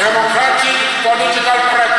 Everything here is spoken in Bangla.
democratic political practice.